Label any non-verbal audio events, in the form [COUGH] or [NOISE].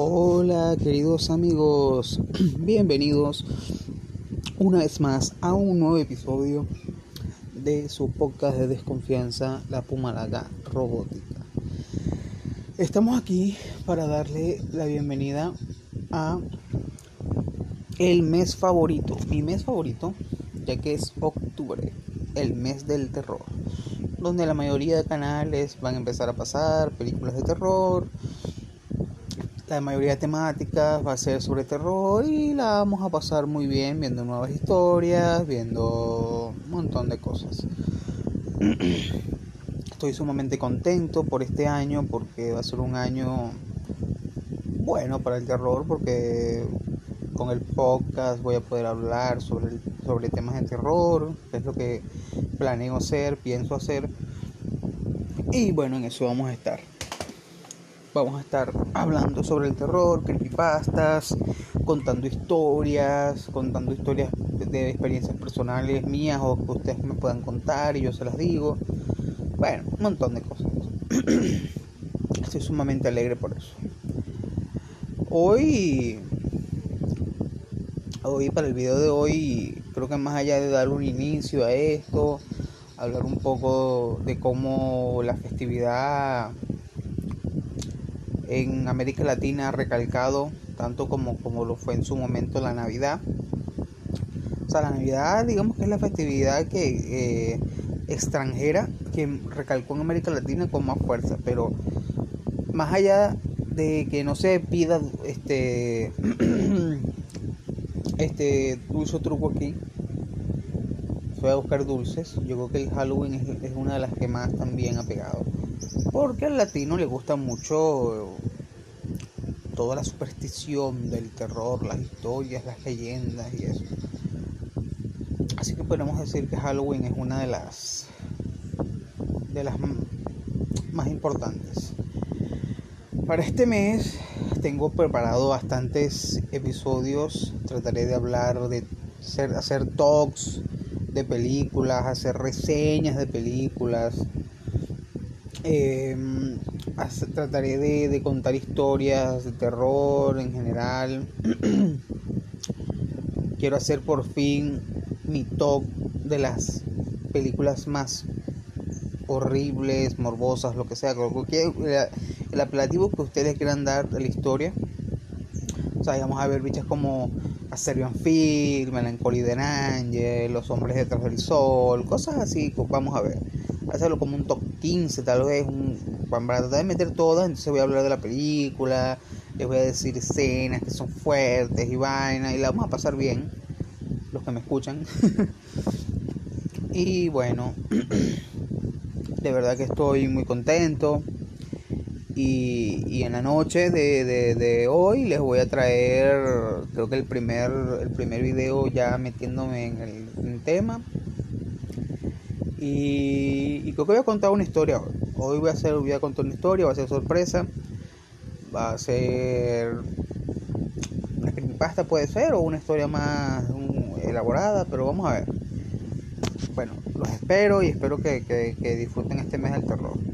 Hola queridos amigos, [CLEARS THROAT] bienvenidos una vez más a un nuevo episodio de su podcast de desconfianza, la Pumalaga Robótica. Estamos aquí para darle la bienvenida a el mes favorito, mi mes favorito, ya que es octubre, el mes del terror, donde la mayoría de canales van a empezar a pasar películas de terror la mayoría de temáticas va a ser sobre terror y la vamos a pasar muy bien viendo nuevas historias, viendo un montón de cosas. [CLEARS THROAT] Estoy sumamente contento por este año porque va a ser un año bueno para el terror porque con el podcast voy a poder hablar sobre, sobre temas de terror, es lo que planeo hacer, pienso hacer. Y bueno, en eso vamos a estar vamos a estar hablando sobre el terror, creepypastas, contando historias, contando historias de experiencias personales mías o que ustedes me puedan contar y yo se las digo. Bueno, un montón de cosas. [CLEARS THROAT] Estoy sumamente alegre por eso. Hoy, hoy para el video de hoy, creo que más allá de dar un inicio a esto, hablar un poco de cómo la festividad en América Latina recalcado tanto como, como lo fue en su momento la Navidad. O sea, la Navidad digamos que es la festividad que eh, extranjera que recalcó en América Latina con más fuerza, pero más allá de que no se pida este [CLEARS THROAT] este dulce truco aquí voy a buscar dulces yo creo que el Halloween es, es una de las que más también ha pegado porque al latino le gusta mucho toda la superstición del terror, las historias, las leyendas y eso. Así que podemos decir que Halloween es una de las de las más importantes. Para este mes tengo preparado bastantes episodios. Trataré de hablar de hacer, hacer talks de películas, hacer reseñas de películas, Em, trataré de, contar historias de terror en general. [CLEARS THROAT] Quiero hacer por fin mi top de las películas más horribles, morbosas, lo que sea. el apelativo que ustedes quieran dar de la historia. O sea, vamos a ver bichas como A Serbian Film, Melancholy de Angel, Los Hombres detrás del Sol, cosas así, vamos a ver hacerlo como un top 15, tal vez, un, para tratar de meter todas, entonces voy a hablar de la película, les voy a decir escenas que son fuertes y vainas, y la vamos a pasar bien, los que me escuchan. [LAUGHS] y bueno, [CLEARS THROAT] de verdad que estoy muy contento. Y, en la noche de, hoy les voy a traer, creo que el primer, el primer video ya metiéndome en el, tema y, creo que voy a contar una historia hoy. Hoy voy a, hacer, voy a contar una historia, va a ser sorpresa. Va a ser una creepypasta puede ser o una historia más elaborada, pero vamos a ver. Bueno, los espero y espero que, que disfruten este mes del terror.